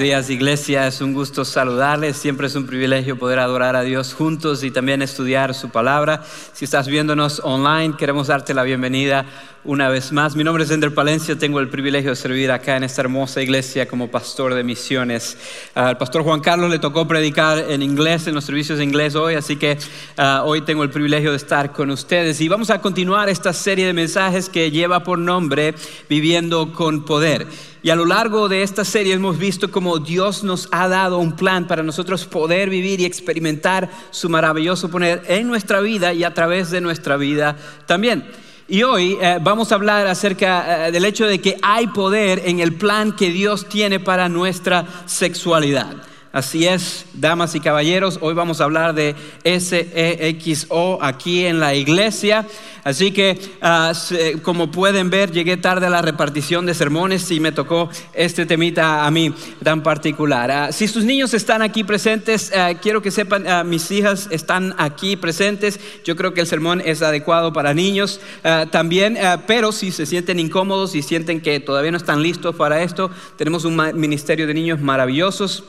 días iglesia, es un gusto saludarles, siempre es un privilegio poder adorar a Dios juntos y también estudiar su palabra. Si estás viéndonos online, queremos darte la bienvenida una vez más. Mi nombre es Ender Palencia, tengo el privilegio de servir acá en esta hermosa iglesia como pastor de misiones. Al pastor Juan Carlos le tocó predicar en inglés, en los servicios de inglés hoy, así que ah, hoy tengo el privilegio de estar con ustedes y vamos a continuar esta serie de mensajes que lleva por nombre Viviendo con Poder. Y a lo largo de esta serie hemos visto cómo Dios nos ha dado un plan para nosotros poder vivir y experimentar su maravilloso poder en nuestra vida y a través de nuestra vida también. Y hoy eh, vamos a hablar acerca eh, del hecho de que hay poder en el plan que Dios tiene para nuestra sexualidad. Así es, damas y caballeros, hoy vamos a hablar de SEXO aquí en la iglesia. Así que, ah, como pueden ver, llegué tarde a la repartición de sermones y me tocó este temita a mí tan particular. Ah, si sus niños están aquí presentes, ah, quiero que sepan, mis hijas están aquí presentes. Yo creo que el sermón es adecuado para niños también, pero si se sienten incómodos y sienten que todavía no están listos para esto, tenemos un ministerio de niños maravillosos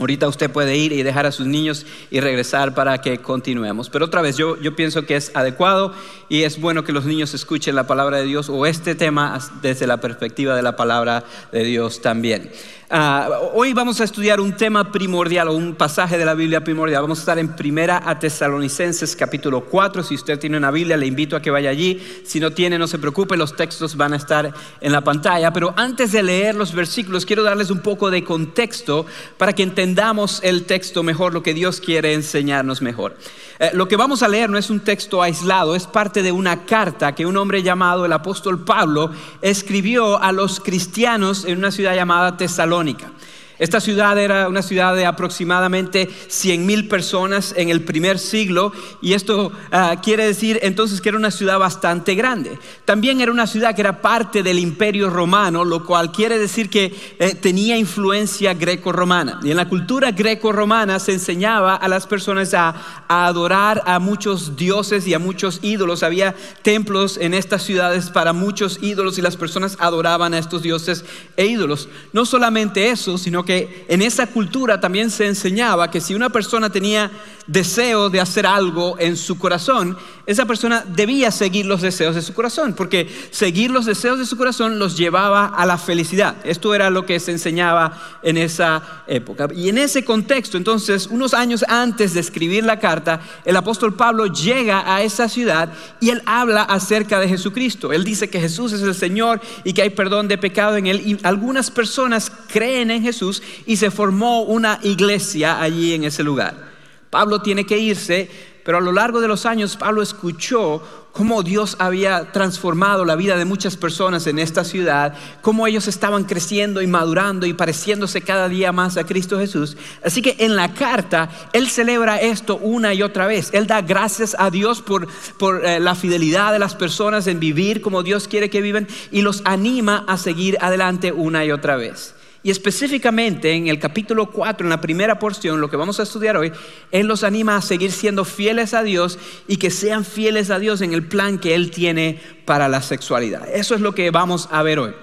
Ahorita usted puede ir y dejar a sus niños y regresar para que continuemos. Pero otra vez, yo, yo pienso que es adecuado y es bueno que los niños escuchen la palabra de Dios o este tema desde la perspectiva de la palabra de Dios también. Ah, hoy vamos a estudiar un tema primordial o un pasaje de la Biblia primordial. Vamos a estar en Primera a Tesalonicenses capítulo 4. Si usted tiene una Biblia, le invito a que vaya allí. Si no tiene, no se preocupe, los textos van a estar en la pantalla. Pero antes de leer los versículos, quiero darles un poco de contexto para que entendamos el texto mejor, lo que Dios quiere enseñarnos mejor. Eh, lo que vamos a leer no es un texto aislado, es parte de una carta que un hombre llamado el apóstol Pablo escribió a los cristianos en una ciudad llamada Tesalónica. Esta ciudad era una ciudad de aproximadamente 100 mil personas en el primer siglo y esto ah, quiere decir entonces que era una ciudad bastante grande. También era una ciudad que era parte del imperio romano, lo cual quiere decir que eh, tenía influencia greco-romana. Y en la cultura greco-romana se enseñaba a las personas a, a adorar a muchos dioses y a muchos ídolos. Había templos en estas ciudades para muchos ídolos y las personas adoraban a estos dioses e ídolos. No solamente eso, sino que en esa cultura también se enseñaba que si una persona tenía deseo de hacer algo en su corazón, esa persona debía seguir los deseos de su corazón, porque seguir los deseos de su corazón los llevaba a la felicidad. Esto era lo que se enseñaba en esa época. Y en ese contexto, entonces, unos años antes de escribir la carta, el apóstol Pablo llega a esa ciudad y él habla acerca de Jesucristo. Él dice que Jesús es el Señor y que hay perdón de pecado en él. Y algunas personas creen en Jesús y se formó una iglesia allí en ese lugar. Pablo tiene que irse, pero a lo largo de los años Pablo escuchó cómo Dios había transformado la vida de muchas personas en esta ciudad, cómo ellos estaban creciendo y madurando y pareciéndose cada día más a Cristo Jesús. Así que en la carta él celebra esto una y otra vez. Él da gracias a Dios por, por eh, la fidelidad de las personas en vivir como Dios quiere que vivan y los anima a seguir adelante una y otra vez. Y específicamente en el capítulo 4, en la primera porción, lo que vamos a estudiar hoy, Él los anima a seguir siendo fieles a Dios y que sean fieles a Dios en el plan que Él tiene para la sexualidad. Eso es lo que vamos a ver hoy.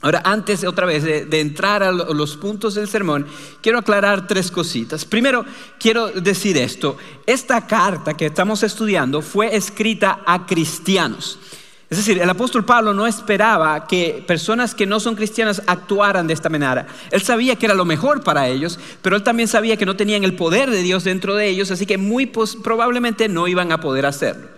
Ahora, antes otra vez de, de, entrar a los puntos del sermón, quiero aclarar tres cositas. Primero, quiero decir esto. Esta carta que estamos estudiando fue escrita a cristianos. Es decir, el apóstol Pablo no esperaba que personas que no son cristianas actuaran de esta manera. Él sabía que era lo mejor para ellos, pero él también sabía que no tenían el poder de Dios dentro de ellos, así que muy probablemente no iban a poder hacerlo.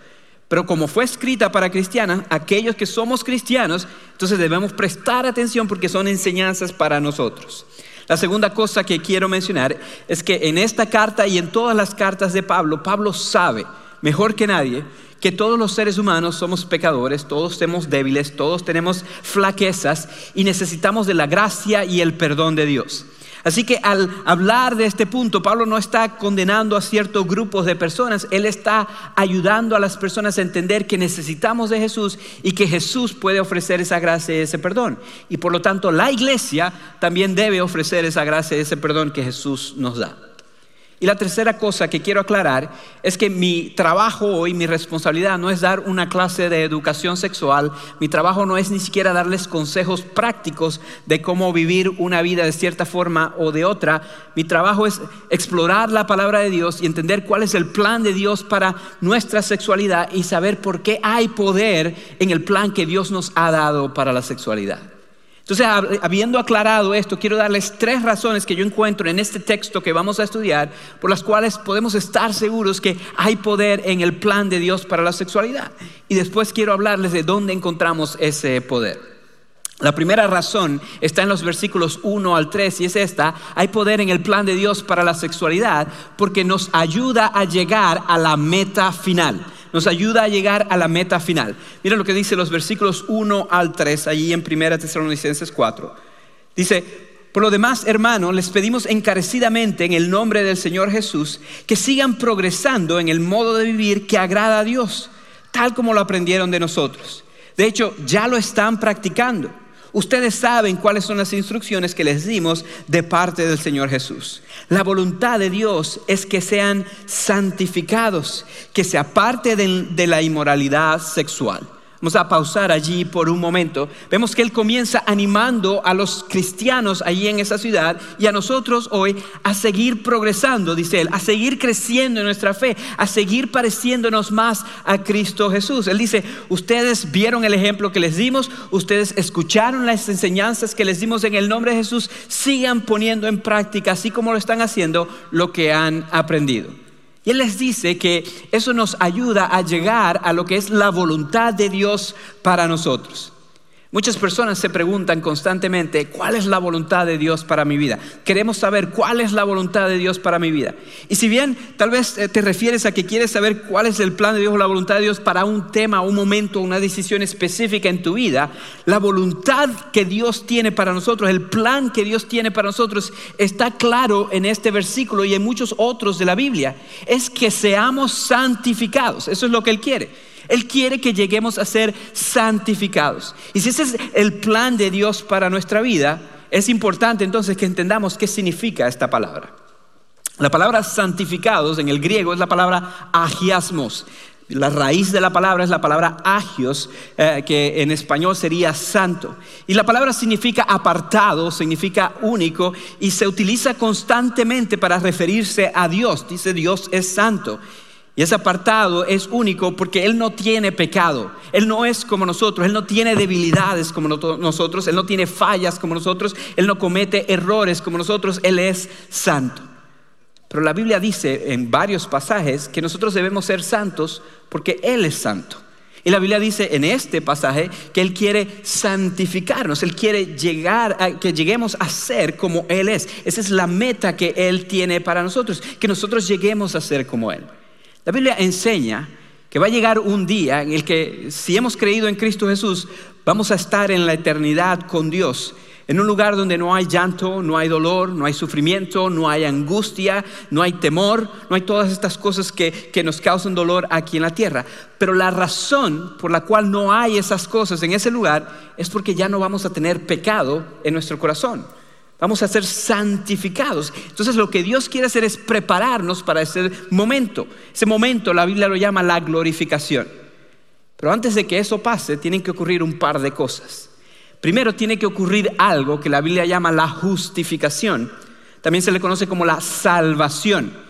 Pero como fue escrita para cristianas, aquellos que somos cristianos, entonces debemos prestar atención porque son enseñanzas para nosotros. La segunda cosa que quiero mencionar es que en esta carta y en todas las cartas de Pablo, Pablo sabe mejor que nadie que todos los seres humanos somos pecadores, todos somos débiles, todos tenemos flaquezas y necesitamos de la gracia y el perdón de Dios. Así que al hablar de este punto, Pablo no está condenando a ciertos grupos de personas, él está ayudando a las personas a entender que necesitamos de Jesús y que Jesús puede ofrecer esa gracia y ese perdón. Y por lo tanto, la iglesia también debe ofrecer esa gracia y ese perdón que Jesús nos da. Y la tercera cosa que quiero aclarar es que mi trabajo hoy, mi responsabilidad no es dar una clase de educación sexual, mi trabajo no es ni siquiera darles consejos prácticos de cómo vivir una vida de cierta forma o de otra, mi trabajo es explorar la palabra de Dios y entender cuál es el plan de Dios para nuestra sexualidad y saber por qué hay poder en el plan que Dios nos ha dado para la sexualidad. Entonces, habiendo aclarado esto, quiero darles tres razones que yo encuentro en este texto que vamos a estudiar, por las cuales podemos estar seguros que hay poder en el plan de Dios para la sexualidad. Y después quiero hablarles de dónde encontramos ese poder. La primera razón está en los versículos 1 al 3 y es esta, hay poder en el plan de Dios para la sexualidad porque nos ayuda a llegar a la meta final nos ayuda a llegar a la meta final. Miren lo que dice los versículos 1 al 3, allí en 1 Tesalonicenses 4. Dice, por lo demás, hermano, les pedimos encarecidamente en el nombre del Señor Jesús que sigan progresando en el modo de vivir que agrada a Dios, tal como lo aprendieron de nosotros. De hecho, ya lo están practicando. Ustedes saben cuáles son las instrucciones que les dimos de parte del Señor Jesús. La voluntad de Dios es que sean santificados, que se aparte de, la inmoralidad sexual Vamos a pausar allí por un momento. Vemos que Él comienza animando a los cristianos allí en esa ciudad y a nosotros hoy a seguir progresando, dice Él, a seguir creciendo en nuestra fe, a seguir pareciéndonos más a Cristo Jesús. Él dice, ustedes vieron el ejemplo que les dimos, ustedes escucharon las enseñanzas que les dimos en el nombre de Jesús, sigan poniendo en práctica, así como lo están haciendo, lo que han aprendido. Y Él les dice que eso nos ayuda a llegar a lo que es la voluntad de Dios para nosotros. Muchas personas se preguntan constantemente, ¿cuál es la voluntad de Dios para mi vida? Queremos saber cuál es la voluntad de Dios para mi vida. Y si bien tal vez eh, te refieres a que quieres saber cuál es el plan de Dios o la voluntad de Dios para un tema, un momento, una decisión específica en tu vida, la voluntad que Dios tiene para nosotros, el plan que Dios tiene para nosotros está claro en este versículo y en muchos otros de la Biblia. Es que seamos santificados. Eso es lo que Él quiere. Él quiere que lleguemos a ser santificados. Y si ese es el plan de Dios para nuestra vida, es importante entonces que entendamos qué significa esta palabra. La palabra santificados en el griego es la palabra agiasmos. La raíz de la palabra es la palabra agios, eh, que en español sería santo. Y la palabra significa apartado, significa único, y se utiliza constantemente para referirse a Dios. Dice Dios es santo. Y ese apartado es único porque Él no tiene pecado. Él no es como nosotros. Él no tiene debilidades como nosotros. Él no tiene fallas como nosotros. Él no comete errores como nosotros. Él es santo. Pero la Biblia dice en varios pasajes que nosotros debemos ser santos porque Él es santo. Y la Biblia dice en este pasaje que Él quiere santificarnos, Él quiere llegar a que lleguemos a ser como Él es. Esa es la meta que Él tiene para nosotros, que nosotros lleguemos a ser como Él. La Biblia enseña que va a llegar un día en el que si hemos creído en Cristo Jesús, vamos a estar en la eternidad con Dios, en un lugar donde no hay llanto, no hay dolor, no hay sufrimiento, no hay angustia, no hay temor, no hay todas estas cosas que, que nos causan dolor aquí en la tierra. Pero la razón por la cual no hay esas cosas en ese lugar es porque ya no vamos a tener pecado en nuestro corazón. Vamos a ser santificados. Entonces lo que Dios quiere hacer es prepararnos para ese momento. Ese momento la Biblia lo llama la glorificación. Pero antes de que eso pase, tienen que ocurrir un par de cosas. Primero tiene que ocurrir algo que la Biblia llama la justificación. También se le conoce como la salvación.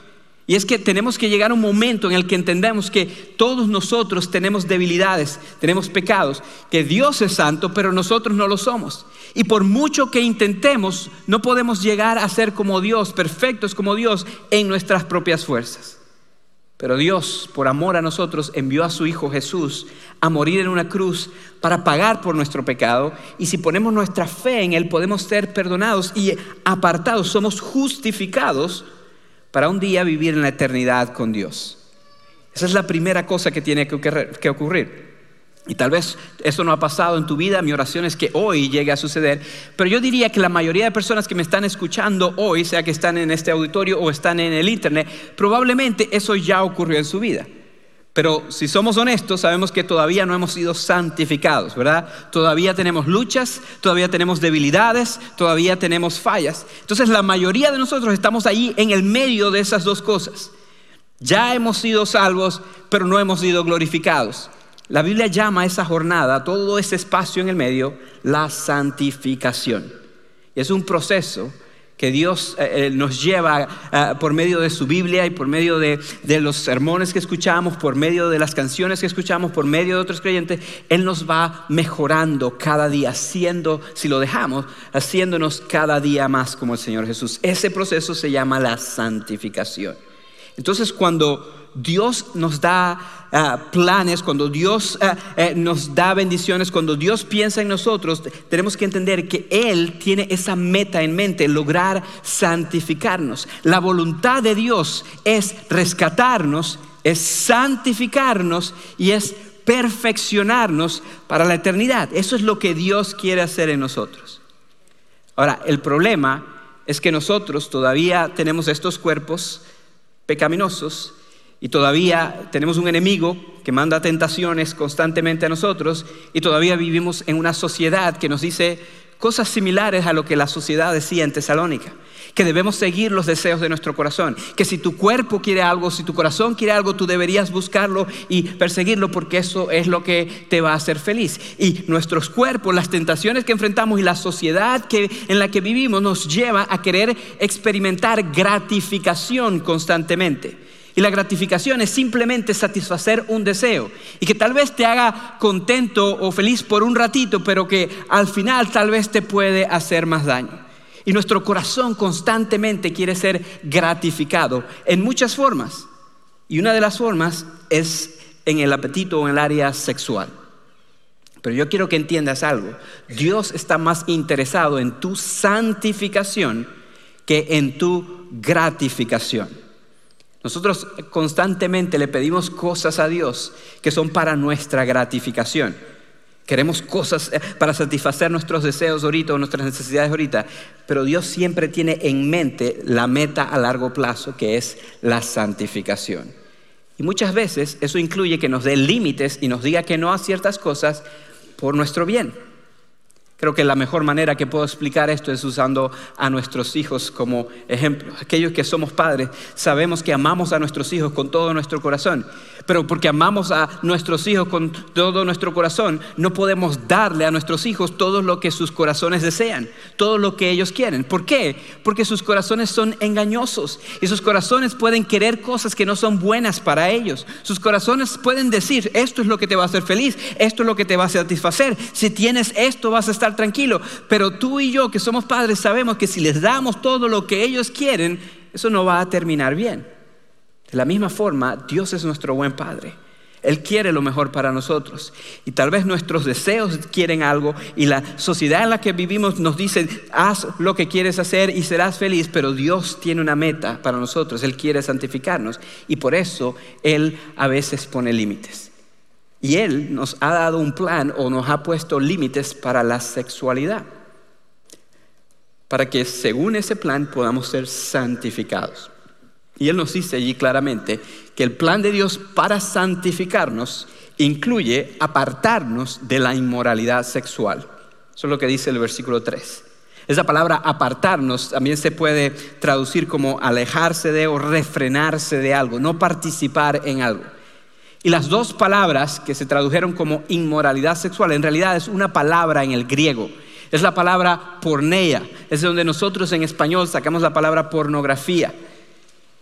Y es que tenemos que llegar a un momento en el que entendamos que todos nosotros tenemos debilidades, tenemos pecados, que Dios es santo, pero nosotros no lo somos. Y por mucho que intentemos, no podemos llegar a ser como Dios, perfectos como Dios, en nuestras propias fuerzas. Pero Dios, por amor a nosotros, envió a su Hijo Jesús a morir en una cruz para pagar por nuestro pecado. Y si ponemos nuestra fe en Él, podemos ser perdonados y apartados, somos justificados para un día vivir en la eternidad con Dios. Esa es la primera cosa que tiene que ocurrir. Y tal vez eso no ha pasado en tu vida, mi oración es que hoy llegue a suceder, pero yo diría que la mayoría de personas que me están escuchando hoy, sea que están en este auditorio o están en el internet, probablemente eso ya ocurrió en su vida. Pero si somos honestos, sabemos que todavía no hemos sido santificados, ¿verdad? Todavía tenemos luchas, todavía tenemos debilidades, todavía tenemos fallas. Entonces la mayoría de nosotros estamos ahí en el medio de esas dos cosas. Ya hemos sido salvos, pero no hemos sido glorificados. La Biblia llama a esa jornada, todo ese espacio en el medio, la santificación. Es un proceso que Dios eh, eh, nos lleva eh, por medio de su Biblia y por medio de, de, los sermones que escuchamos, por medio de las canciones que escuchamos, por medio de otros creyentes, Él nos va mejorando cada día, haciendo, si lo dejamos, haciéndonos cada día más como el Señor Jesús. Ese proceso se llama la santificación. Entonces cuando Dios nos da ah, planes, cuando Dios ah, eh, nos da bendiciones, cuando Dios piensa en nosotros, tenemos que entender que Él tiene esa meta en mente, lograr santificarnos. La voluntad de Dios es rescatarnos, es santificarnos y es perfeccionarnos para la eternidad. Eso es lo que Dios quiere hacer en nosotros. Ahora, el problema es que nosotros todavía tenemos estos cuerpos pecaminosos y todavía tenemos un enemigo que manda tentaciones constantemente a nosotros y todavía vivimos en una sociedad que nos dice cosas similares a lo que la sociedad decía en Tesalónica, que debemos seguir los deseos de nuestro corazón, que si tu cuerpo quiere algo, si tu corazón quiere algo, tú deberías buscarlo y perseguirlo porque eso es lo que te va a hacer feliz. Y nuestros cuerpos, las tentaciones que enfrentamos y la sociedad que, en la que vivimos nos lleva a querer experimentar gratificación constantemente. Y la gratificación es simplemente satisfacer un deseo y que tal vez te haga contento o feliz por un ratito, pero que al final tal vez te puede hacer más daño. Y nuestro corazón constantemente quiere ser gratificado en muchas formas. Y una de las formas es en el apetito o en el área sexual. Pero yo quiero que entiendas algo. Dios está más interesado en tu santificación que en tu gratificación. Nosotros constantemente le pedimos cosas a Dios que son para nuestra gratificación. Queremos cosas eh, para satisfacer nuestros deseos ahorita o nuestras necesidades ahorita, pero Dios siempre tiene en mente la meta a largo plazo, que es la santificación. Y muchas veces eso incluye que nos dé límites y nos diga que no a ciertas cosas por nuestro bien. Creo que la mejor manera que puedo explicar esto es usando a nuestros hijos como ejemplo. Aquellos que somos padres sabemos que amamos a nuestros hijos con todo nuestro corazón, pero porque amamos a nuestros hijos con todo nuestro corazón, no podemos darle a nuestros hijos todo lo que sus corazones desean, todo lo que ellos quieren. ¿Por qué? Porque sus corazones son engañosos y sus corazones pueden querer cosas que no son buenas para ellos. Sus corazones pueden decir, esto es lo que te va a hacer feliz, esto es lo que te va a satisfacer. Si tienes esto vas a estar tranquilo. Pero tú y yo, que somos padres, sabemos que si les damos todo lo que ellos quieren, eso no va a terminar bien. De la misma forma, Dios es nuestro buen Padre. Él quiere lo mejor para nosotros. Y tal vez nuestros deseos quieren algo y la sociedad en la que vivimos nos dice, haz lo que quieres hacer y serás feliz, pero Dios tiene una meta para nosotros. Él quiere santificarnos y por eso Él a veces pone límites. Y Él nos ha dado un plan o nos ha puesto límites para la sexualidad, para que según ese plan podamos ser santificados. Y Él nos dice allí claramente que el plan de Dios para santificarnos incluye apartarnos de la inmoralidad sexual. Eso es lo que dice el versículo 3. Esa palabra apartarnos también se puede traducir como alejarse de o refrenarse de algo, no participar en algo. Y las dos palabras que se tradujeron como inmoralidad sexual, en realidad es una palabra en el griego. Es la palabra porneia. Es de donde nosotros en español sacamos la palabra pornografía.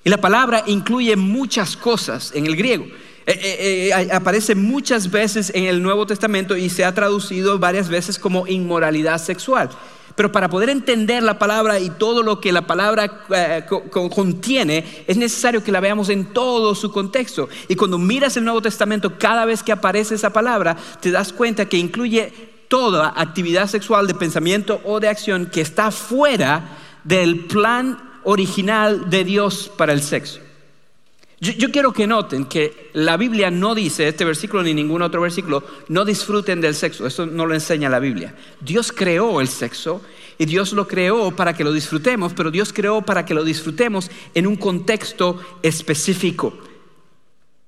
Y la palabra incluye muchas cosas en el griego. Eh, eh, eh, aparece muchas veces en el Nuevo Testamento y se ha traducido varias veces como inmoralidad sexual. Pero para poder entender la palabra y todo lo que la palabra eh, contiene, es necesario que la veamos en todo su contexto. Y cuando miras el Nuevo Testamento, cada vez que aparece esa palabra, te das cuenta que incluye toda actividad sexual de pensamiento o de acción que está fuera del plan original de Dios para el sexo. Yo, quiero que noten que la Biblia no dice, este versículo ni ningún otro versículo, no disfruten del sexo. Eso no lo enseña la Biblia. Dios creó el sexo y Dios lo creó para que lo disfrutemos, pero Dios creó para que lo disfrutemos en un contexto específico.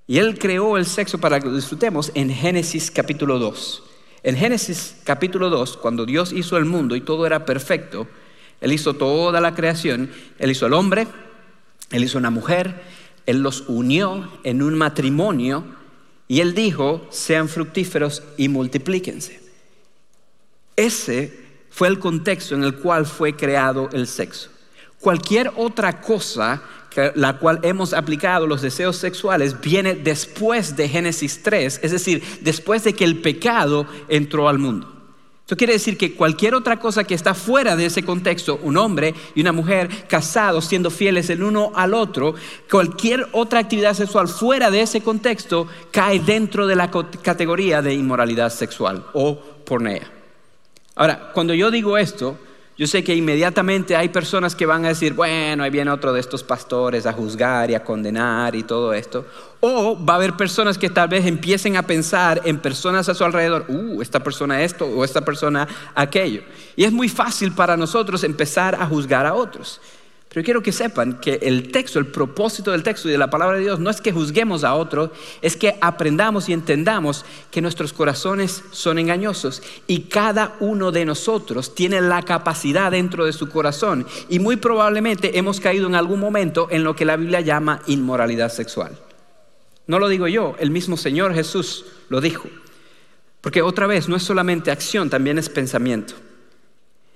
Y Él creó el sexo para que lo disfrutemos en Génesis capítulo 2. En Génesis capítulo 2, cuando Dios hizo el mundo y todo era perfecto, Él hizo toda la creación, Él hizo el hombre, Él hizo una mujer, Él los unió en un matrimonio y Él dijo, sean fructíferos y multiplíquense. Ese fue el contexto en el cual fue creado el sexo. Cualquier otra cosa la cual hemos aplicado los deseos sexuales viene después de Génesis 3, es decir, después de que el pecado entró al mundo. Esto quiere decir que cualquier otra cosa que está fuera de ese contexto, un hombre y una mujer casados, siendo fieles el uno al otro, cualquier otra actividad sexual fuera de ese contexto cae dentro de la categoría de inmoralidad sexual o pornea. Ahora, cuando yo digo esto, yo sé que inmediatamente hay personas que van a decir, bueno, ahí viene otro de estos pastores a juzgar y a condenar y todo esto. O va a haber personas que tal vez empiecen a pensar en personas a su alrededor, uh, esta persona esto o esta persona aquello. Y es muy fácil para nosotros empezar a juzgar a otros. Pero quiero que sepan que el texto, el propósito del texto y de la palabra de Dios no es que juzguemos a otro, es que aprendamos y entendamos que nuestros corazones son engañosos y cada uno de nosotros tiene la capacidad dentro de su corazón y muy probablemente hemos caído en algún momento en lo que la Biblia llama inmoralidad sexual. No lo digo yo, el mismo Señor Jesús lo dijo. Porque otra vez no es solamente acción, también es pensamiento.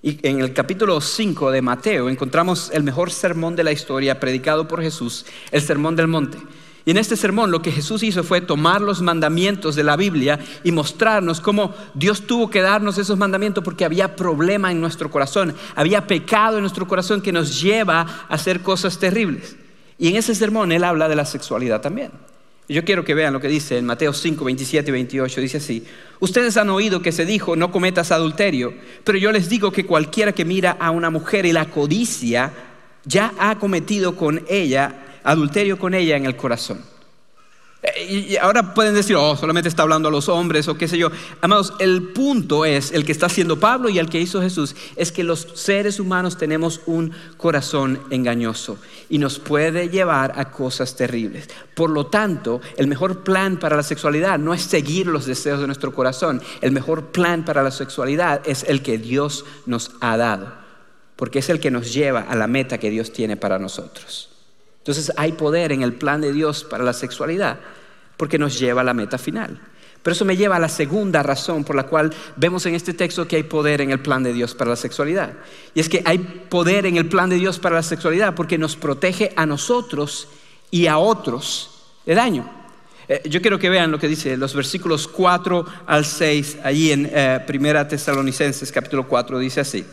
Y en el capítulo 5 de Mateo encontramos el mejor sermón de la historia predicado por Jesús, el sermón del monte. Y en este sermón lo que Jesús hizo fue tomar los mandamientos de la Biblia y mostrarnos cómo Dios tuvo que darnos esos mandamientos porque había problema en nuestro corazón, había pecado en nuestro corazón que nos lleva a hacer cosas terribles. Y en ese sermón Él habla de la sexualidad también. Yo quiero que vean lo que dice en Mateo 5, 27 y 28. Dice así, ustedes han oído que se dijo, no cometas adulterio, pero yo les digo que cualquiera que mira a una mujer y la codicia, ya ha cometido con ella, adulterio con ella en el corazón. Eh, y ahora pueden decir, oh, solamente está hablando a los hombres o qué sé yo. Amados, el punto es, el que está haciendo Pablo y el que hizo Jesús, es que los seres humanos tenemos un corazón engañoso y nos puede llevar a cosas terribles. Por lo tanto, el mejor plan para la sexualidad no es seguir los deseos de nuestro corazón. El mejor plan para la sexualidad es el que Dios nos ha dado, porque es el que nos lleva a la meta que Dios tiene para nosotros. Entonces hay poder en el plan de Dios para la sexualidad porque nos lleva a la meta final. Pero eso me lleva a la segunda razón por la cual vemos en este texto que hay poder en el plan de Dios para la sexualidad. Y es que hay poder en el plan de Dios para la sexualidad porque nos protege a nosotros y a otros de daño. Eh, yo quiero que vean lo que dice los versículos 4 al 6, allí en eh, Primera Tesalonicenses capítulo 4, dice así.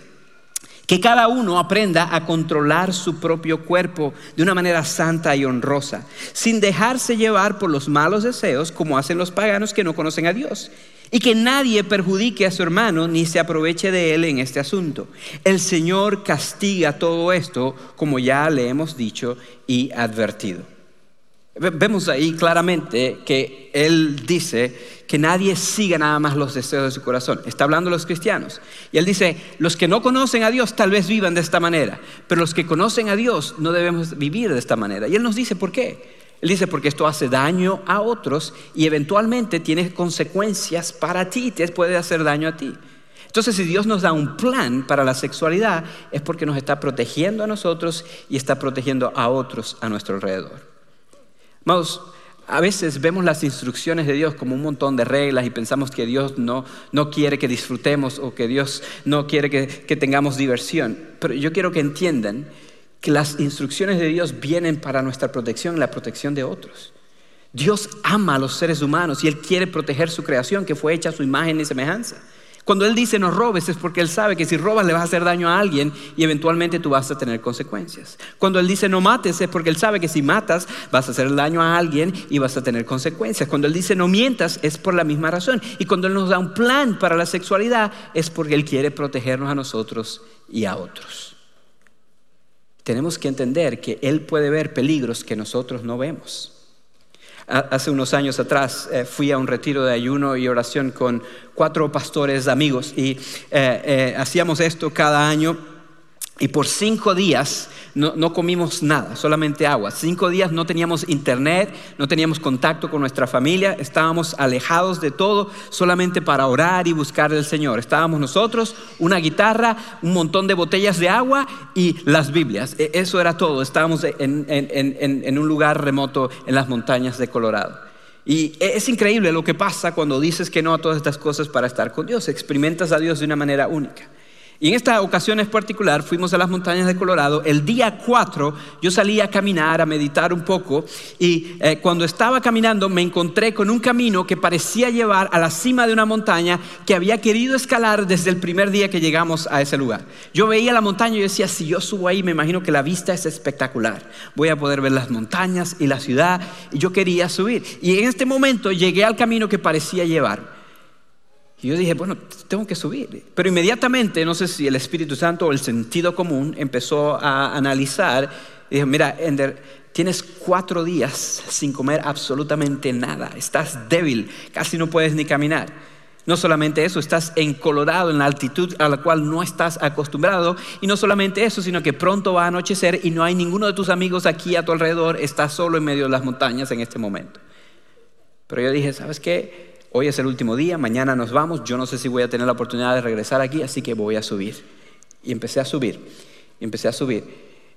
Que cada uno aprenda a controlar su propio cuerpo de una manera santa y honrosa, sin dejarse llevar por los malos deseos como hacen los paganos que no conocen a Dios. Y que nadie perjudique a su hermano ni se aproveche de él en este asunto. El Señor castiga todo esto, como ya le hemos dicho y advertido. Vemos ahí claramente que Él dice que nadie siga nada más los deseos de su corazón. Está hablando de los cristianos. Y Él dice, los que no conocen a Dios tal vez vivan de esta manera, pero los que conocen a Dios no debemos vivir de esta manera. Y Él nos dice, ¿por qué? Él dice, porque esto hace daño a otros y eventualmente tiene consecuencias para ti, te puede hacer daño a ti. Entonces, si Dios nos da un plan para la sexualidad, es porque nos está protegiendo a nosotros y está protegiendo a otros a nuestro alrededor. Vamos, a veces vemos las instrucciones de Dios como un montón de reglas y pensamos que Dios no, quiere que disfrutemos o que Dios no quiere que, que tengamos diversión. Pero yo quiero que entiendan que las instrucciones de Dios vienen para nuestra protección y la protección de otros. Dios ama a los seres humanos y Él quiere proteger su creación que fue hecha a su imagen y semejanza. Cuando Él dice no robes es porque Él sabe que si robas le vas a hacer daño a alguien y eventualmente tú vas a tener consecuencias. Cuando Él dice no mates es porque Él sabe que si matas vas a hacer daño a alguien y vas a tener consecuencias. Cuando Él dice no mientas es por la misma razón. Y cuando Él nos da un plan para la sexualidad es porque Él quiere protegernos a nosotros y a otros. Tenemos que entender que Él puede ver peligros que nosotros no vemos. Hace unos años atrás eh, fui a un retiro de ayuno y oración con cuatro pastores amigos y eh, eh, hacíamos esto cada año Y por cinco días no, comimos nada, solamente agua. Cinco días no teníamos internet, no teníamos contacto con nuestra familia, estábamos alejados de todo solamente para orar y buscar al Señor. Estábamos nosotros, una guitarra, un montón de botellas de agua y las Biblias. E, eso era todo. Estábamos en, un lugar remoto en las montañas de Colorado. Y e, es increíble lo que pasa cuando dices que no a todas estas cosas para estar con Dios. Experimentas a Dios de una manera única. Y en esta ocasión en particular fuimos a las montañas de Colorado. El día 4 yo salí a caminar, a meditar un poco y eh, cuando estaba caminando me encontré con un camino que parecía llevar a la cima de una montaña que había querido escalar desde el primer día que llegamos a ese lugar. Yo veía la montaña y decía, si yo subo ahí me imagino que la vista es espectacular. Voy a poder ver las montañas y la ciudad y yo quería subir. Y en este momento llegué al camino que parecía llevar. Y yo dije, bueno, tengo que subir. Pero inmediatamente, no sé si el Espíritu Santo o el sentido común empezó a analizar. Y dije, mira, Ender, tienes cuatro días sin comer absolutamente nada. Estás débil, casi no puedes ni caminar. No solamente eso, estás encolorado en la altitud a la cual no estás acostumbrado. Y no solamente eso, sino que pronto va a anochecer y no hay ninguno de tus amigos aquí a tu alrededor. Estás solo en medio de las montañas en este momento. Pero yo dije, ¿sabes qué? Hoy es el último día, mañana nos vamos, yo no sé si voy a tener la oportunidad de regresar aquí, así que voy a subir. Y empecé a subir, y empecé a subir.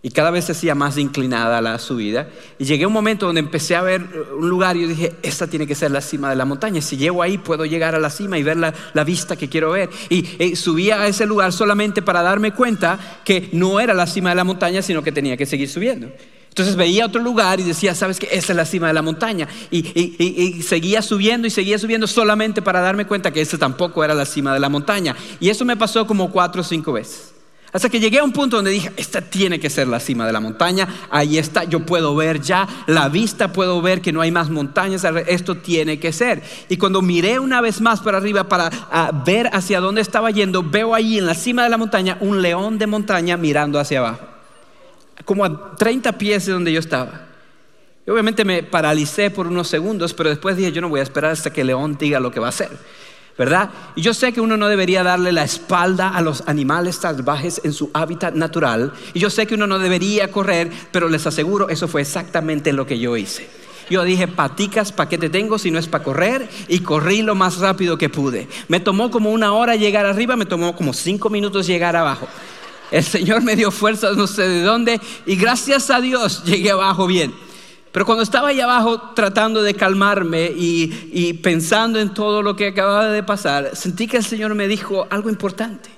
Y cada vez se hacía más inclinada la subida. Y llegué a un momento donde empecé a ver un lugar y dije, esta tiene que ser la cima de la montaña. Si llego ahí puedo llegar a la cima y ver la, vista que quiero ver. Y, y subí a ese lugar solamente para darme cuenta que no era la cima de la montaña, sino que tenía que seguir subiendo. Entonces veía otro lugar y decía, sabes que esa es la cima de la montaña. Y, seguía subiendo y seguía subiendo solamente para darme cuenta que esa tampoco era la cima de la montaña. Y eso me pasó como cuatro o cinco veces. Hasta que llegué a un punto donde dije, esta tiene que ser la cima de la montaña, ahí está, yo puedo ver ya la vista, puedo ver que no hay más montañas, esto tiene que ser. Y cuando miré una vez más para arriba para ver hacia dónde estaba yendo, veo ahí en la cima de la montaña un león de montaña mirando hacia abajo como a 30 pies de donde yo estaba. Y obviamente me paralicé por unos segundos, pero después dije, yo no voy a esperar hasta que león diga lo que va a hacer. ¿verdad? Y yo sé que uno no debería darle la espalda a los animales salvajes en su hábitat natural. Y yo sé que uno no debería correr, pero les aseguro, eso fue exactamente lo que yo hice. Yo dije, paticas, ¿para qué te tengo si no es para correr? Y corrí lo más rápido que pude. Me tomó como una hora llegar arriba, me tomó como cinco minutos llegar abajo. El Señor me dio fuerzas no sé de dónde y gracias a Dios llegué abajo bien. Pero cuando estaba ahí abajo tratando de calmarme y, pensando en todo lo que acababa de pasar, sentí que el Señor me dijo algo importante.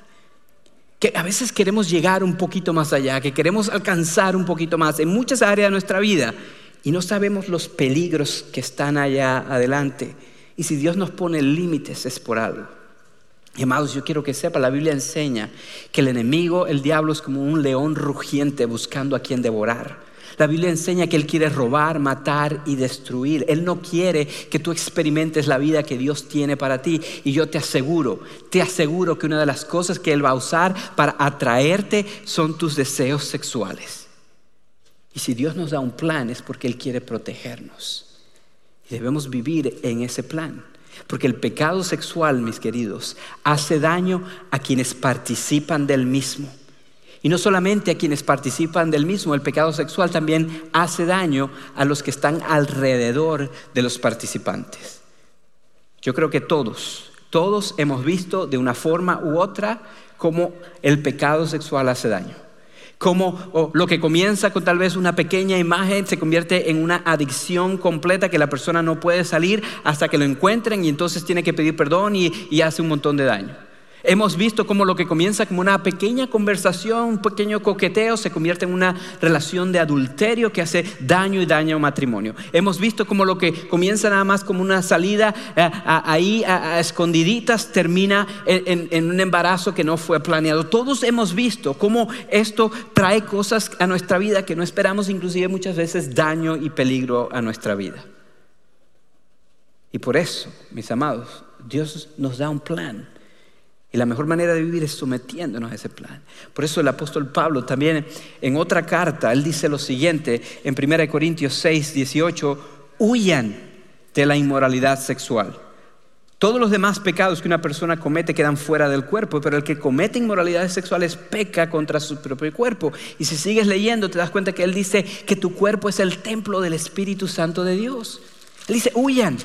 Que a veces queremos llegar un poquito más allá, que queremos alcanzar un poquito más en muchas áreas de nuestra vida y no sabemos los peligros que están allá adelante. Y si Dios nos pone límites es por algo. Y amados, yo quiero que sepa, la Biblia enseña que el enemigo, el diablo, es como un león rugiente buscando a quien devorar. La Biblia enseña que Él quiere robar, matar y destruir. Él no quiere que tú experimentes la vida que Dios tiene para ti. Y yo te aseguro, te aseguro que una de las cosas que Él va a usar para atraerte son tus deseos sexuales. Y si Dios nos da un plan es porque Él quiere protegernos. Y debemos vivir en ese plan. Porque el pecado sexual, mis queridos, hace daño a quienes participan del mismo. Y no solamente a quienes participan del mismo, el pecado sexual también hace daño a los que están alrededor de los participantes. Yo creo que todos, todos hemos visto de una forma u otra cómo el pecado sexual hace daño como lo que comienza con tal vez una pequeña imagen se convierte en una adicción completa que la persona no puede salir hasta que lo encuentren y entonces tiene que pedir perdón y hace un montón de daño. Hemos visto cómo lo que comienza como una pequeña conversación, un pequeño coqueteo, se convierte en una relación de adulterio que hace daño y daño al matrimonio. Hemos visto cómo lo que comienza nada más como una salida eh, ahí a, escondiditas termina en, en un embarazo que no fue planeado. Todos hemos visto cómo esto trae cosas a nuestra vida que no esperamos, inclusive muchas veces daño y peligro a nuestra vida. Y por eso, mis amados, Dios nos da un plan y la mejor manera de vivir es sometiéndonos a ese plan. Por eso el apóstol Pablo también en otra carta, él dice lo siguiente, en 1 Corintios 6, 18, huyan de la inmoralidad sexual. Todos los demás pecados que una persona comete quedan fuera del cuerpo, pero el que comete inmoralidades sexuales peca contra su propio cuerpo. Y si sigues leyendo, te das cuenta que él dice que tu cuerpo es el templo del Espíritu Santo de Dios. Él dice, huyan.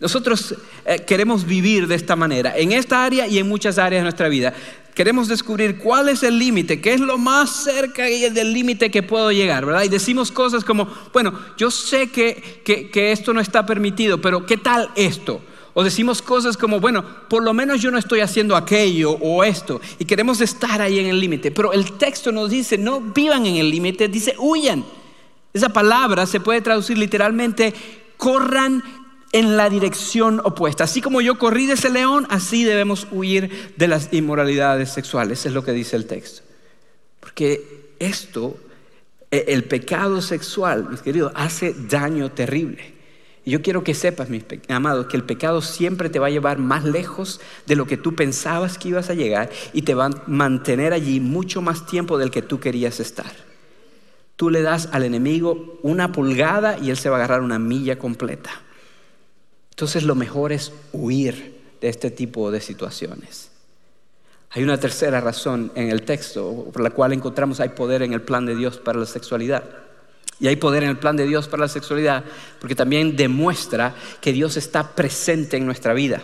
Nosotros eh, queremos vivir de esta manera, en esta área y en muchas áreas de nuestra vida. Queremos descubrir cuál es el límite, qué es lo más cerca del límite que puedo llegar, ¿verdad? Y decimos cosas como, bueno, yo sé que, que esto no está permitido, pero ¿qué tal esto? O decimos cosas como, bueno, por lo menos yo no estoy haciendo aquello o esto. Y queremos estar ahí en el límite. Pero el texto nos dice, no vivan en el límite, dice, huyan. Esa palabra se puede traducir literalmente, corran en la dirección opuesta. Así como yo corrí de ese león, así debemos huir de las inmoralidades sexuales, es lo que dice el texto. Porque esto, e, el pecado sexual, mis queridos, hace daño terrible. Y yo quiero que sepas, mis amados, que el pecado siempre te va a llevar más lejos de lo que tú pensabas que ibas a llegar y te va a mantener allí mucho más tiempo del que tú querías estar. Tú le das al enemigo una pulgada y él se va a agarrar una milla completa. Entonces lo mejor es huir de este tipo de situaciones. Hay una tercera razón en el texto por la cual encontramos hay poder en el plan de Dios para la sexualidad. Y hay poder en el plan de Dios para la sexualidad porque también demuestra que Dios está presente en nuestra vida.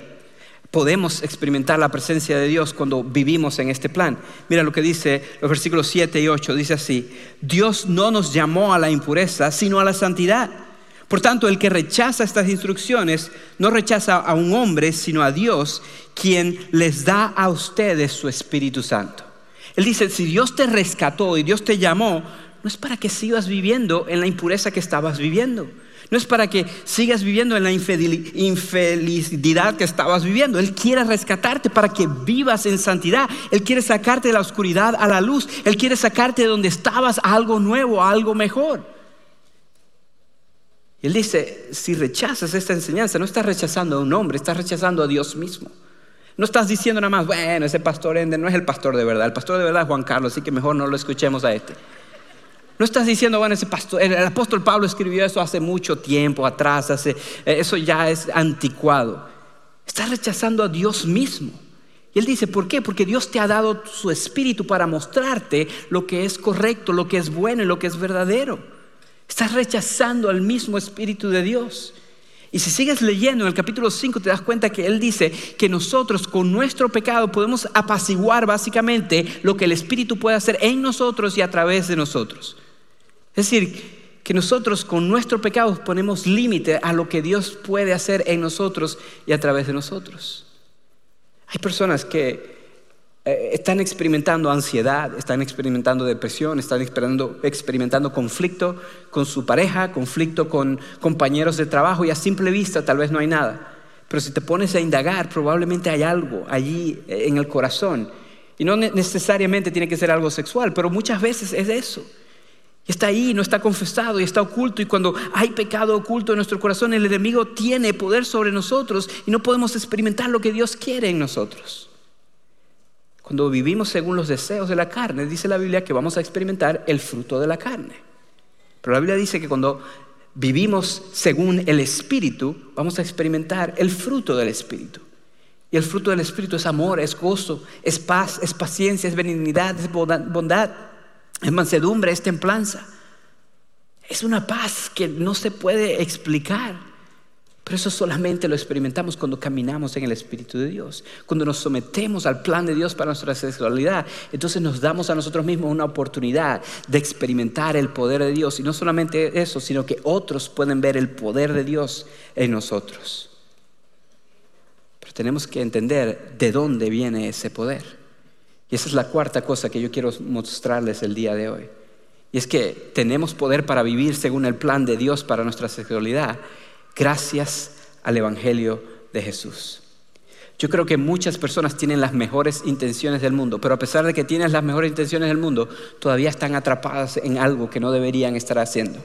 Podemos experimentar la presencia de Dios cuando vivimos en este plan. Mira lo que dice los versículos 7 y 8. Dice así, Dios no nos llamó a la impureza, sino a la santidad. Por tanto, el que rechaza estas instrucciones no rechaza a un hombre, sino a Dios, quien les da a ustedes su Espíritu Santo. Él dice, si Dios te rescató y Dios te llamó, no es para que sigas viviendo en la impureza que estabas viviendo. No es para que sigas viviendo en la infelicidad que estabas viviendo. Él quiere rescatarte para que vivas en santidad. Él quiere sacarte de la oscuridad a la luz. Él quiere sacarte de donde estabas a algo nuevo, algo mejor. Y él dice, si rechazas esta enseñanza, no estás rechazando a un hombre, estás rechazando a Dios mismo. No estás diciendo nada más, bueno, ese pastor Ender no es el pastor de verdad, el pastor de verdad es Juan Carlos, así que mejor no lo escuchemos a este. No estás diciendo, bueno, ese pastor, el, apóstol Pablo escribió eso hace mucho tiempo atrás, hace, eh, eso ya es anticuado. Estás rechazando a Dios mismo. Y él dice, ¿por qué? Porque Dios te ha dado su espíritu para mostrarte lo que es correcto, lo que es bueno y lo que es verdadero. Estás rechazando al mismo espíritu de Dios. Y si sigues leyendo en el capítulo 5 te das cuenta que Él dice que nosotros con nuestro pecado podemos apaciguar básicamente lo que el Espíritu puede hacer en nosotros y a través de nosotros. Es decir, que nosotros con nuestro pecado ponemos límite a lo que Dios puede hacer en nosotros y a través de nosotros. Hay personas que eh, están experimentando ansiedad, están experimentando depresión, están experimentando, experimentando, conflicto con su pareja, conflicto con compañeros de trabajo y a simple vista tal vez no hay nada. Pero si te pones a indagar, probablemente hay algo allí eh, en el corazón. Y no necesariamente tiene que ser algo sexual, pero muchas veces es eso. Está ahí, no está confesado y está oculto. Y cuando hay pecado oculto en nuestro corazón, el enemigo tiene poder sobre nosotros y no podemos experimentar lo que Dios quiere en nosotros. Cuando vivimos según los deseos de la carne, dice la Biblia que vamos a experimentar el fruto de la carne. Pero la Biblia dice que cuando vivimos según el Espíritu, vamos a experimentar el fruto del Espíritu. Y el fruto del Espíritu es amor, es gozo, es paz, es paciencia, es benignidad, es bondad es mansedumbre, es templanza. Es una paz que no se puede explicar. Pero eso solamente lo experimentamos cuando caminamos en el Espíritu de Dios, cuando nos sometemos al plan de Dios para nuestra sexualidad. Entonces nos damos a nosotros mismos una oportunidad de experimentar el poder de Dios. Y no solamente eso, sino que otros pueden ver el poder de Dios en nosotros. Pero tenemos que entender de dónde viene ese poder. Y esa es la cuarta cosa que yo quiero mostrarles el día de hoy. Y es que tenemos poder para vivir según el plan de Dios para nuestra sexualidad gracias al Evangelio de Jesús. Yo creo que muchas personas tienen las mejores intenciones del mundo, pero a pesar de que tienen las mejores intenciones del mundo, todavía están atrapadas en algo que no deberían estar haciendo.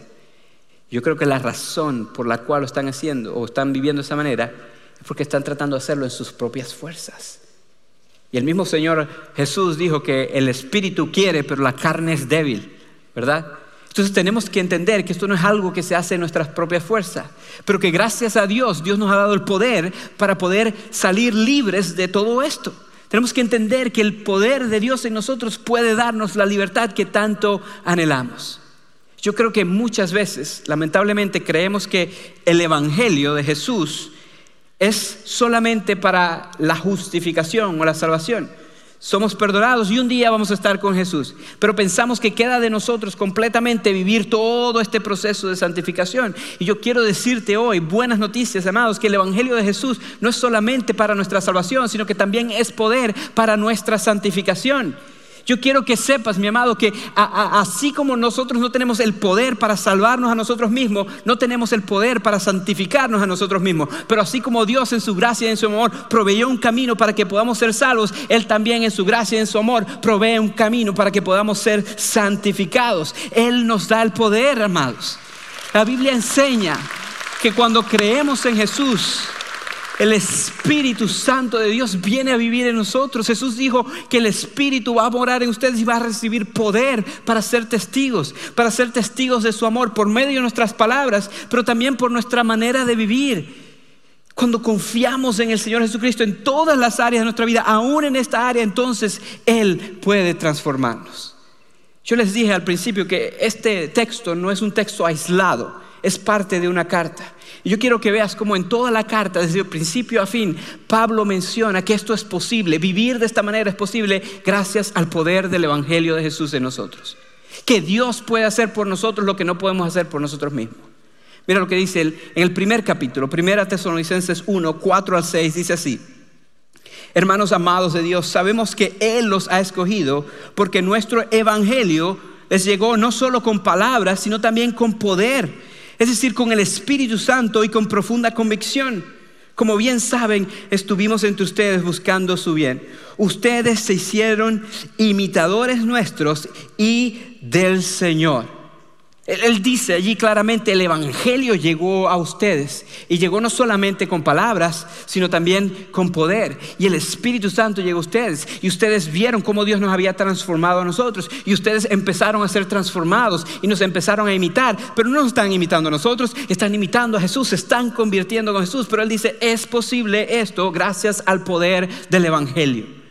Yo creo que la razón por la cual lo están haciendo o están viviendo de esa manera es porque están tratando de hacerlo en sus propias fuerzas. Y el mismo Señor Jesús dijo que el espíritu quiere, pero la carne es débil, ¿verdad? Entonces tenemos que entender que esto no es algo que se hace en nuestras propias fuerzas, pero que gracias a Dios Dios nos ha dado el poder para poder salir libres de todo esto. Tenemos que entender que el poder de Dios en nosotros puede darnos la libertad que tanto anhelamos. Yo creo que muchas veces, lamentablemente, creemos que el Evangelio de Jesús es solamente para la justificación o la salvación. Somos perdonados y un día vamos a estar con Jesús. Pero pensamos que queda de nosotros completamente vivir todo este proceso de santificación. Y yo quiero decirte hoy, buenas noticias, amados, que el Evangelio de Jesús no es solamente para nuestra salvación, sino que también es poder para nuestra santificación. Yo quiero que sepas, mi amado, que así como nosotros no tenemos el poder para salvarnos a nosotros mismos, no tenemos el poder para santificarnos a nosotros mismos. Pero así como Dios en su gracia y en su amor proveyó un camino para que podamos ser salvos, Él también en su gracia y en su amor provee un camino para que podamos ser santificados. Él nos da el poder, amados. La Biblia enseña que cuando creemos en Jesús, el Espíritu Santo de Dios viene a vivir en nosotros. Jesús dijo que el Espíritu va a morar en ustedes y va a recibir poder para ser testigos, para ser testigos de su amor por medio de nuestras palabras, pero también por nuestra manera de vivir. Cuando confiamos en el Señor Jesucristo en todas las áreas de nuestra vida, aún en esta área, entonces Él puede transformarnos. Yo les dije al principio que este texto no es un texto aislado, es parte de una carta. Yo quiero que veas cómo en toda la carta, desde principio a fin, Pablo menciona que esto es posible, vivir de esta manera es posible gracias al poder del Evangelio de Jesús en nosotros. Que Dios puede hacer por nosotros lo que no podemos hacer por nosotros mismos. Mira lo que dice en el primer capítulo, Primera Tesalonicenses 1, 4 al 6, dice así. Hermanos amados de Dios, sabemos que Él los ha escogido porque nuestro Evangelio les llegó no solo con palabras, sino también con poder es decir, con el Espíritu Santo y con profunda convicción. Como bien saben, estuvimos entre ustedes buscando su bien. Ustedes se hicieron imitadores nuestros y del Señor. Él dice allí claramente, el Evangelio llegó a ustedes y llegó no solamente con palabras, sino también con poder. Y el Espíritu Santo llegó a ustedes y ustedes vieron cómo Dios nos había transformado a nosotros y ustedes empezaron a ser transformados y nos empezaron a imitar, pero no nos están imitando a nosotros, están imitando a Jesús, están convirtiendo con Jesús. Pero Él dice, es posible esto gracias al poder del Evangelio.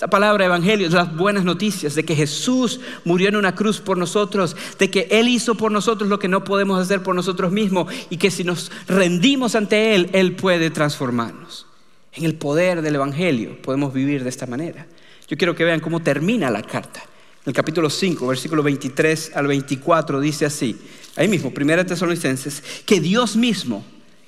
Esa palabra evangelio es las buenas noticias de que Jesús murió en una cruz por nosotros, de que Él hizo por nosotros lo que no podemos hacer por nosotros mismos y que si nos rendimos ante Él, Él puede transformarnos. En el poder del evangelio podemos vivir de esta manera. Yo quiero que vean cómo termina la carta. En el capítulo 5, versículo 23 al 24 dice así, ahí mismo, primera Tesalonicenses, que Dios mismo,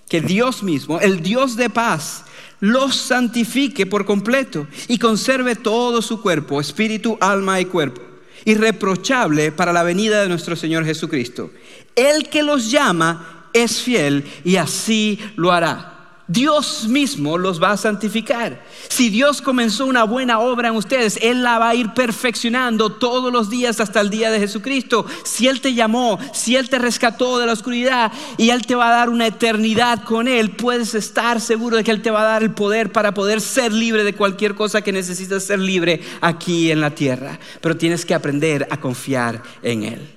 que Dios mismo, el Dios de paz, los santifique por completo y conserve todo su cuerpo, espíritu, alma y cuerpo, irreprochable para la venida de nuestro Señor Jesucristo. El que los llama es fiel y así lo hará. Dios mismo los va a santificar. Si Dios comenzó una buena obra en ustedes, Él la va a ir perfeccionando todos los días hasta el día de Jesucristo. Si Él te llamó, si Él te rescató de la oscuridad y Él te va a dar una eternidad con Él, puedes estar seguro de que Él te va a dar el poder para poder ser libre de cualquier cosa que necesites ser libre aquí en la tierra. Pero tienes que aprender a confiar en Él.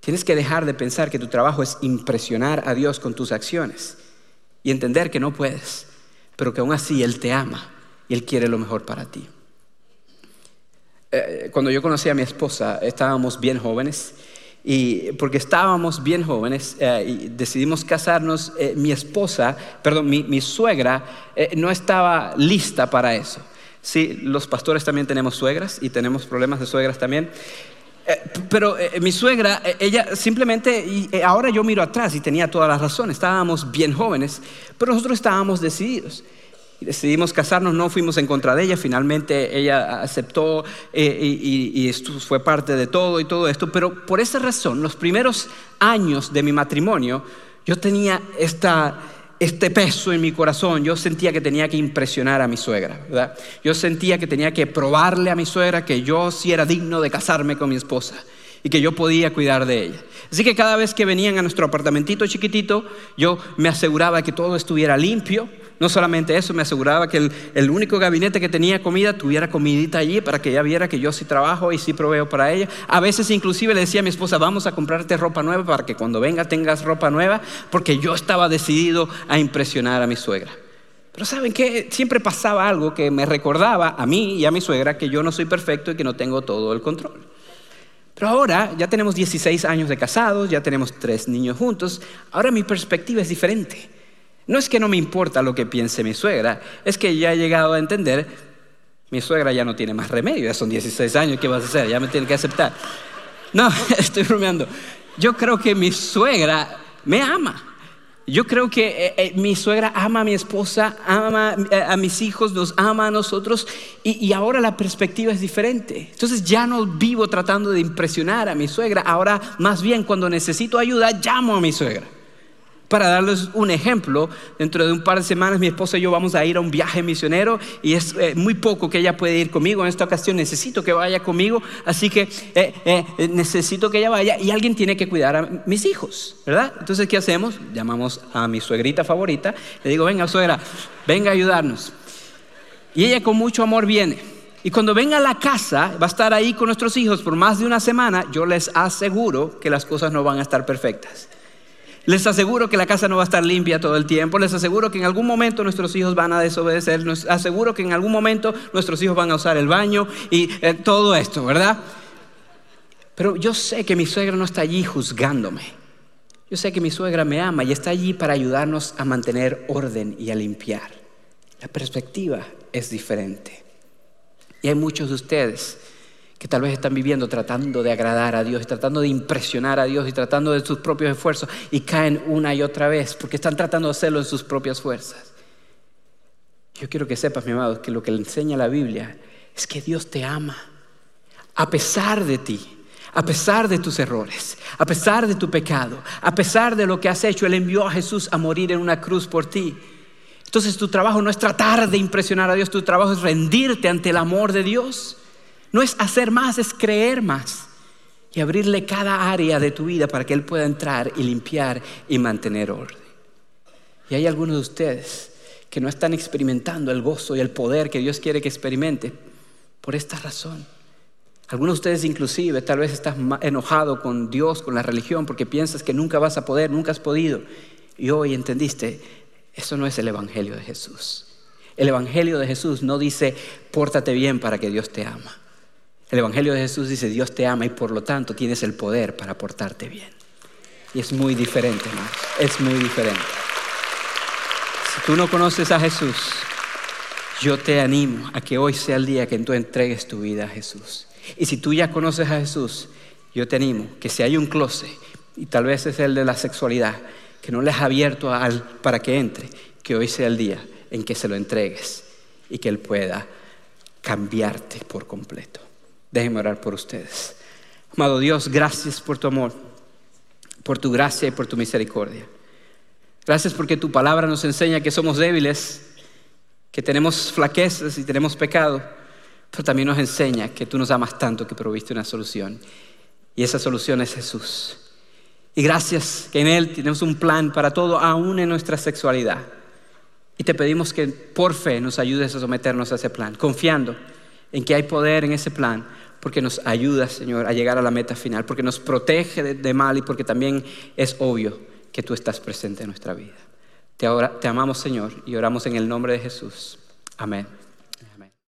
Tienes que dejar de pensar que tu trabajo es impresionar a Dios con tus acciones y entender que no puedes, pero que aún así Él te ama y Él quiere lo mejor para ti. Eh, cuando yo conocí a mi esposa, estábamos bien jóvenes y porque estábamos bien jóvenes eh, y decidimos casarnos, eh, mi esposa, perdón, mi, suegra no estaba lista para eso. Sí, los pastores también tenemos suegras y tenemos problemas de suegras también. Eh, pero eh, mi suegra, eh, ella simplemente, ahora yo miro atrás y tenía toda la razón, estábamos bien jóvenes, pero nosotros estábamos decididos. Decidimos casarnos, no fuimos en contra de ella, finalmente ella aceptó y, y esto fue parte de todo y todo esto, pero por esa razón, los primeros años de mi matrimonio, yo tenía esta, este peso en mi corazón. Yo sentía que tenía que impresionar a mi suegra. Yo sentía que tenía que probarle a mi suegra que yo sí era digno de casarme con mi esposa. Y que yo podía cuidar de ella. Así que cada vez que venían a nuestro apartamentito chiquitito, yo me aseguraba que todo estuviera limpio. No solamente eso, me aseguraba que el, único gabinete que tenía comida tuviera comidita allí para que ella viera que yo sí trabajo y sí proveo para ella. A veces inclusive le decía a mi esposa, vamos a comprarte ropa nueva para que cuando venga tengas ropa nueva, porque yo estaba decidido a impresionar a mi suegra. Pero ¿saben qué? Siempre pasaba algo que me recordaba a mí y a mi suegra que yo no soy perfecto y que no tengo todo el control. Pero ahora ya tenemos 16 años de casados, ya tenemos tres niños juntos, ahora mi perspectiva es diferente. No es que no me importa lo que piense mi suegra, es que ya he llegado a entender, mi suegra ya no tiene más remedio, ya son 16 años, ¿qué vas a hacer? Ya me tiene que aceptar. No, estoy bromeando. Yo creo que mi suegra me ama. Yo creo que eh, eh, mi suegra ama a mi esposa, ama eh, a mis hijos, nos ama a nosotros y, y, ahora la perspectiva es diferente. Entonces ya no vivo tratando de impresionar a mi suegra, ahora más bien cuando necesito ayuda llamo a mi suegra. Para darles un ejemplo, dentro de un par de semanas mi esposa y yo vamos a ir a un viaje misionero y es eh, muy poco que ella puede ir conmigo. En esta ocasión necesito que vaya conmigo, así que eh, eh, necesito que ella vaya y alguien tiene que cuidar a mis hijos, ¿verdad? Entonces, ¿qué hacemos? Llamamos a mi suegrita favorita, le digo, venga suegra, venga a ayudarnos. Y ella con mucho amor viene. Y cuando venga a la casa, va a estar ahí con nuestros hijos por más de una semana, yo les aseguro que las cosas no van a estar perfectas. Les aseguro que la casa no va a estar limpia todo el tiempo. Les aseguro que en algún momento nuestros hijos van a desobedecer. Les aseguro que en algún momento nuestros hijos van a usar el baño y eh, todo esto, ¿verdad? Pero yo sé que mi suegra no está allí juzgándome. Yo sé que mi suegra me ama y está allí para ayudarnos a mantener orden y a limpiar. La perspectiva es diferente. Y hay muchos de ustedes que tal vez están viviendo tratando de agradar a Dios, tratando de impresionar a Dios y tratando de sus propios esfuerzos y caen una y otra vez porque están tratando de hacerlo en sus propias fuerzas. Yo quiero que sepas, mi amado, que lo que le enseña la Biblia es que Dios te ama a pesar de ti. A pesar de tus errores, a pesar de tu pecado, a pesar de lo que has hecho, Él envió a Jesús a morir en una cruz por ti. Entonces tu trabajo no es tratar de impresionar a Dios, tu trabajo es rendirte ante el amor de Dios. No es hacer más, es creer más y abrirle cada área de tu vida para que Él pueda entrar y limpiar y mantener orden. Y hay algunos de ustedes que no están experimentando el gozo y el poder que Dios quiere que experimente por esta razón. Algunos de ustedes inclusive tal vez estás enojado con Dios, con la religión, porque piensas que nunca vas a poder, nunca has podido. Y hoy entendiste, eso no es el Evangelio de Jesús. El Evangelio de Jesús no dice, pórtate bien para que Dios te ama. El Evangelio de Jesús dice, Dios te ama y por lo tanto tienes el poder para portarte bien. Y es muy diferente, hermanos. Es muy diferente. Si tú no conoces a Jesús, yo te animo a que hoy sea el día que tú entregues tu vida a Jesús. Y si tú ya conoces a Jesús, yo te animo que si hay un closet, y tal vez es el de la sexualidad, que no le has abierto al, para que entre, que hoy sea el día en que se lo entregues y que Él pueda cambiarte por completo. Déjenme orar por ustedes. Amado Dios, gracias por tu amor, por tu gracia y por tu misericordia. Gracias porque tu palabra nos enseña que somos débiles, que tenemos flaquezas y tenemos pecado, pero también nos enseña que tú nos amas tanto que proviste una solución. Y esa solución es Jesús. Y gracias que en Él tenemos un plan para todo, aún en nuestra sexualidad. Y te pedimos que por fe nos ayudes a someternos a ese plan, confiando en que hay poder en ese plan porque nos ayuda, Señor, a llegar a la meta final, porque nos protege de, mal y porque también es obvio que tú estás presente en nuestra vida. Te, te amamos, Señor, y oramos en el nombre de Jesús. Amén.